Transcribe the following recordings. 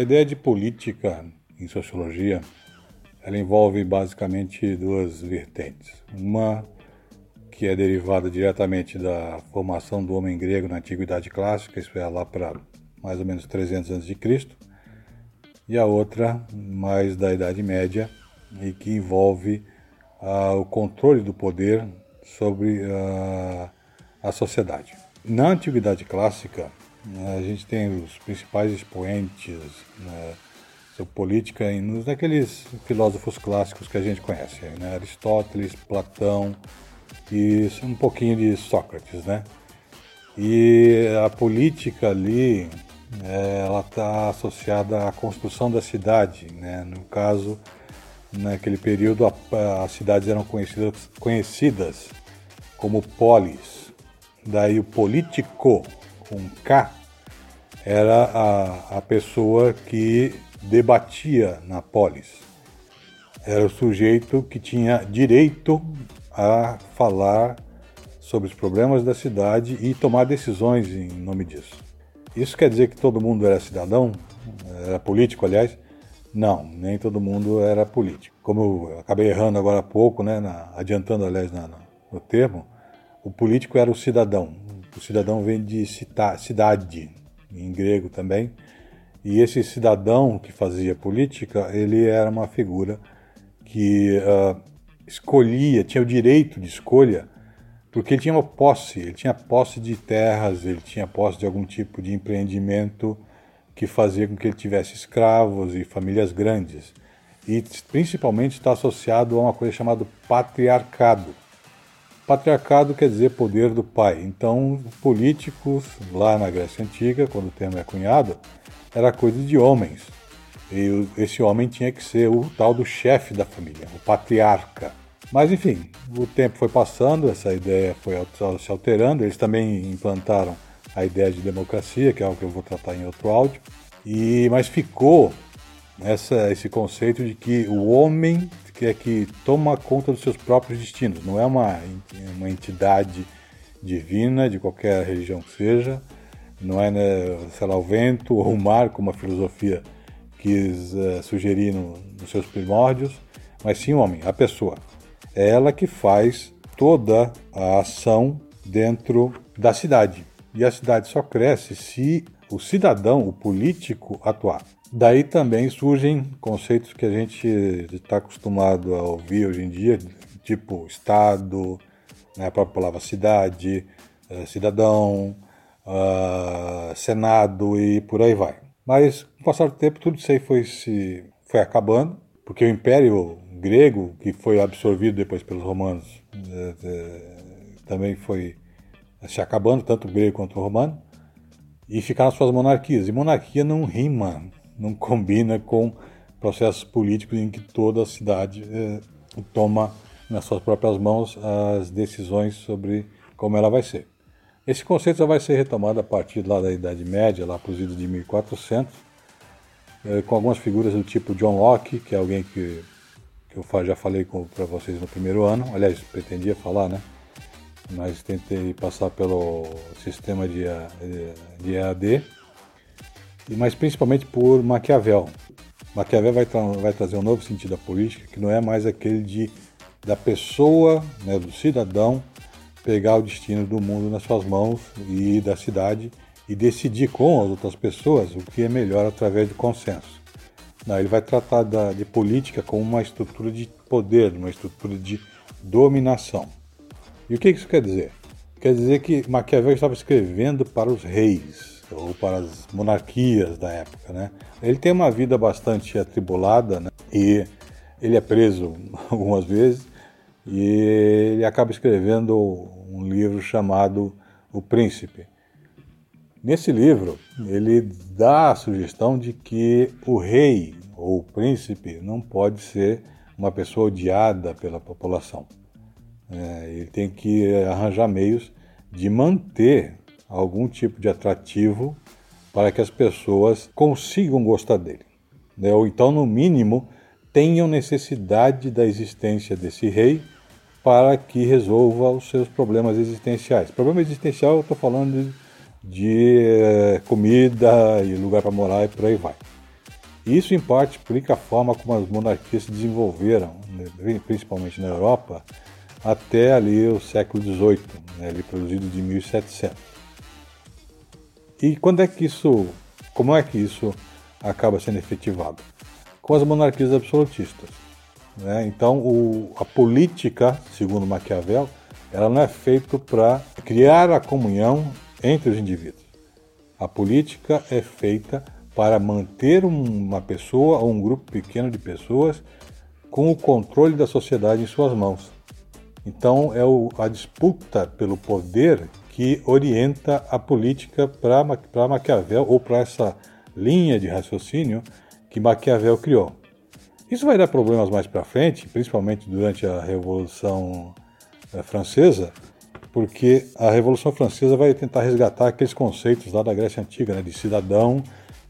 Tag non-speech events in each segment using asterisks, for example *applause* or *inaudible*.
a ideia de política em sociologia ela envolve basicamente duas vertentes. Uma que é derivada diretamente da formação do homem grego na Antiguidade Clássica, isso é lá para mais ou menos 300 a.C., e a outra mais da Idade Média e que envolve uh, o controle do poder sobre uh, a sociedade. Na Antiguidade Clássica, a gente tem os principais expoentes né, sobre política naqueles filósofos clássicos que a gente conhece, né, Aristóteles, Platão e um pouquinho de Sócrates, né? E a política ali, é, ela está associada à construção da cidade, né? No caso, naquele período, as cidades eram conhecidas, conhecidas como polis. Daí o político, com K, era a, a pessoa que debatia na polis. Era o sujeito que tinha direito a falar sobre os problemas da cidade e tomar decisões em nome disso. Isso quer dizer que todo mundo era cidadão? Era político, aliás? Não, nem todo mundo era político. Como eu acabei errando agora há pouco, né, na, adiantando, aliás, na, no termo, o político era o cidadão. O cidadão vem de cita, cidade, em grego também. E esse cidadão que fazia política, ele era uma figura que uh, escolhia, tinha o direito de escolha, porque ele tinha uma posse, ele tinha posse de terras, ele tinha posse de algum tipo de empreendimento que fazia com que ele tivesse escravos e famílias grandes. E principalmente está associado a uma coisa chamada patriarcado. Patriarcado quer dizer poder do pai. Então, políticos lá na Grécia Antiga, quando o termo é cunhado, era coisa de homens. E esse homem tinha que ser o tal do chefe da família, o patriarca. Mas enfim, o tempo foi passando, essa ideia foi se alterando. Eles também implantaram a ideia de democracia, que é algo que eu vou tratar em outro áudio. E mas ficou essa, esse conceito de que o homem que é que toma conta dos seus próprios destinos, não é uma, uma entidade divina de qualquer religião que seja, não é, né, sei lá, o vento ou o mar, como a filosofia quis uh, sugerir no, nos seus primórdios, mas sim o homem, a pessoa. É ela que faz toda a ação dentro da cidade. E a cidade só cresce se o cidadão, o político, atuar. Daí também surgem conceitos que a gente está acostumado a ouvir hoje em dia, tipo Estado, né, a própria palavra cidade, eh, cidadão, uh, Senado e por aí vai. Mas, com o passar do tempo, tudo isso aí foi, se, foi acabando, porque o Império Grego, que foi absorvido depois pelos romanos, é, é, também foi se acabando, tanto o grego quanto o romano, e ficaram suas monarquias. E monarquia não rima, não combina com processos políticos em que toda a cidade é, toma nas suas próprias mãos as decisões sobre como ela vai ser. Esse conceito já vai ser retomado a partir lá da Idade Média, lá para os idos de 1400, é, com algumas figuras do tipo John Locke, que é alguém que, que eu já falei para vocês no primeiro ano, aliás, pretendia falar, né? Mas tentei passar pelo sistema de, de EAD, mas principalmente por Maquiavel. Maquiavel vai, tra vai trazer um novo sentido à política, que não é mais aquele de da pessoa, né, do cidadão, pegar o destino do mundo nas suas mãos e da cidade e decidir com as outras pessoas o que é melhor através do consenso. Não, ele vai tratar da, de política como uma estrutura de poder, uma estrutura de dominação. E o que isso quer dizer? Quer dizer que Maquiavel estava escrevendo para os reis ou para as monarquias da época, né? Ele tem uma vida bastante atribulada, né? E ele é preso *laughs* algumas vezes e ele acaba escrevendo um livro chamado O Príncipe. Nesse livro, ele dá a sugestão de que o rei ou o príncipe não pode ser uma pessoa odiada pela população. É, ele tem que arranjar meios de manter algum tipo de atrativo para que as pessoas consigam gostar dele. Né? Ou então, no mínimo, tenham necessidade da existência desse rei para que resolva os seus problemas existenciais. Problema existencial, eu estou falando de de eh, comida e lugar para morar e por aí vai. Isso, em parte, explica a forma como as monarquias se desenvolveram, né, principalmente na Europa, até ali o século XVIII, né, ali produzido de 1700. E quando é que isso, como é que isso acaba sendo efetivado? Com as monarquias absolutistas. Né? Então, o, a política, segundo Maquiavel, ela não é feita para criar a comunhão entre os indivíduos. A política é feita para manter uma pessoa ou um grupo pequeno de pessoas com o controle da sociedade em suas mãos. Então é o, a disputa pelo poder que orienta a política para Maquiavel ou para essa linha de raciocínio que Maquiavel criou. Isso vai dar problemas mais para frente, principalmente durante a Revolução eh, Francesa, porque a Revolução Francesa vai tentar resgatar aqueles conceitos lá da Grécia Antiga, né, de cidadão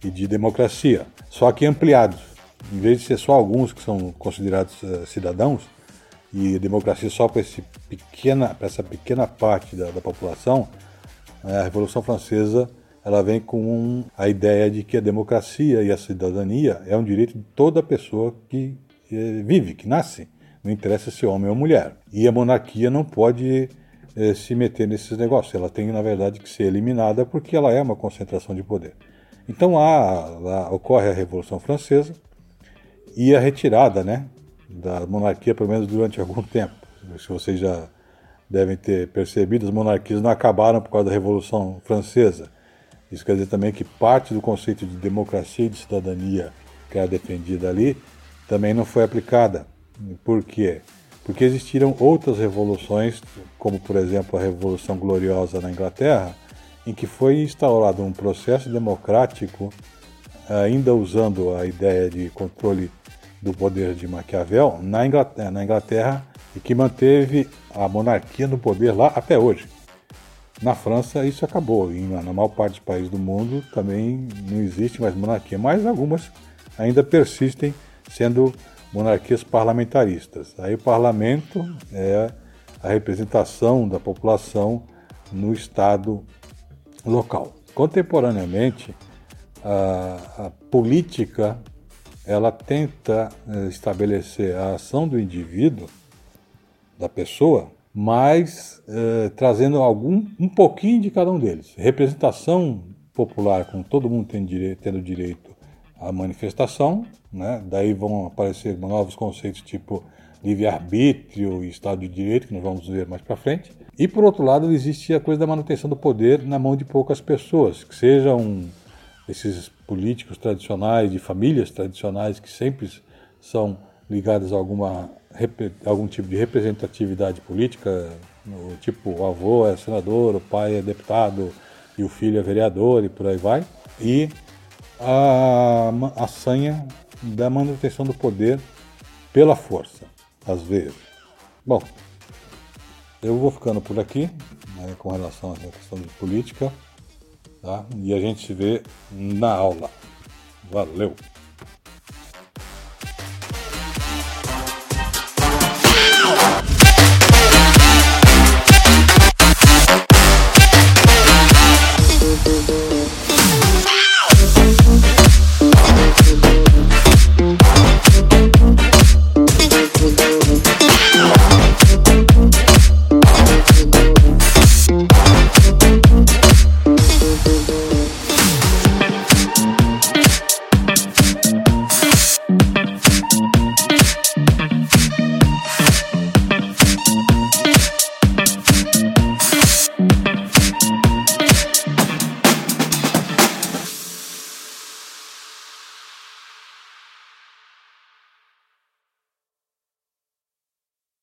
e de democracia, só que ampliados. Em vez de ser só alguns que são considerados uh, cidadãos, e democracia só para essa pequena parte da, da população, né, a Revolução Francesa ela vem com a ideia de que a democracia e a cidadania é um direito de toda pessoa que eh, vive, que nasce, não interessa se é homem ou mulher. E a monarquia não pode eh, se meter nesses negócios, ela tem, na verdade, que ser eliminada porque ela é uma concentração de poder. Então há, lá, ocorre a Revolução Francesa e a retirada né, da monarquia, pelo menos durante algum *laughs* tempo. Se vocês já devem ter percebido, as monarquias não acabaram por causa da Revolução Francesa. Isso quer dizer também que parte do conceito de democracia e de cidadania que era defendida ali também não foi aplicada. Por quê? Porque existiram outras revoluções, como por exemplo a Revolução Gloriosa na Inglaterra, em que foi instaurado um processo democrático, ainda usando a ideia de controle do poder de Maquiavel na Inglaterra, na Inglaterra e que manteve a monarquia no poder lá até hoje. Na França isso acabou, e na maior parte dos países do mundo também não existe mais monarquia, mas algumas ainda persistem sendo monarquias parlamentaristas. Aí o parlamento é a representação da população no Estado local. Contemporaneamente, a, a política ela tenta eh, estabelecer a ação do indivíduo, da pessoa, mas eh, trazendo algum um pouquinho de cada um deles. Representação popular, com todo mundo tendo direito, tendo direito à manifestação, né? daí vão aparecer novos conceitos tipo livre-arbítrio e Estado de Direito, que nós vamos ver mais para frente. E por outro lado, existe a coisa da manutenção do poder na mão de poucas pessoas, que sejam esses políticos tradicionais, de famílias tradicionais que sempre são ligadas a alguma, algum tipo de representatividade política, tipo o avô é senador, o pai é deputado e o filho é vereador e por aí vai. E a, a sanha da manutenção do poder pela força, às vezes. Bom, eu vou ficando por aqui né, com relação essa questão de política. Tá? E a gente se vê na aula. Valeu!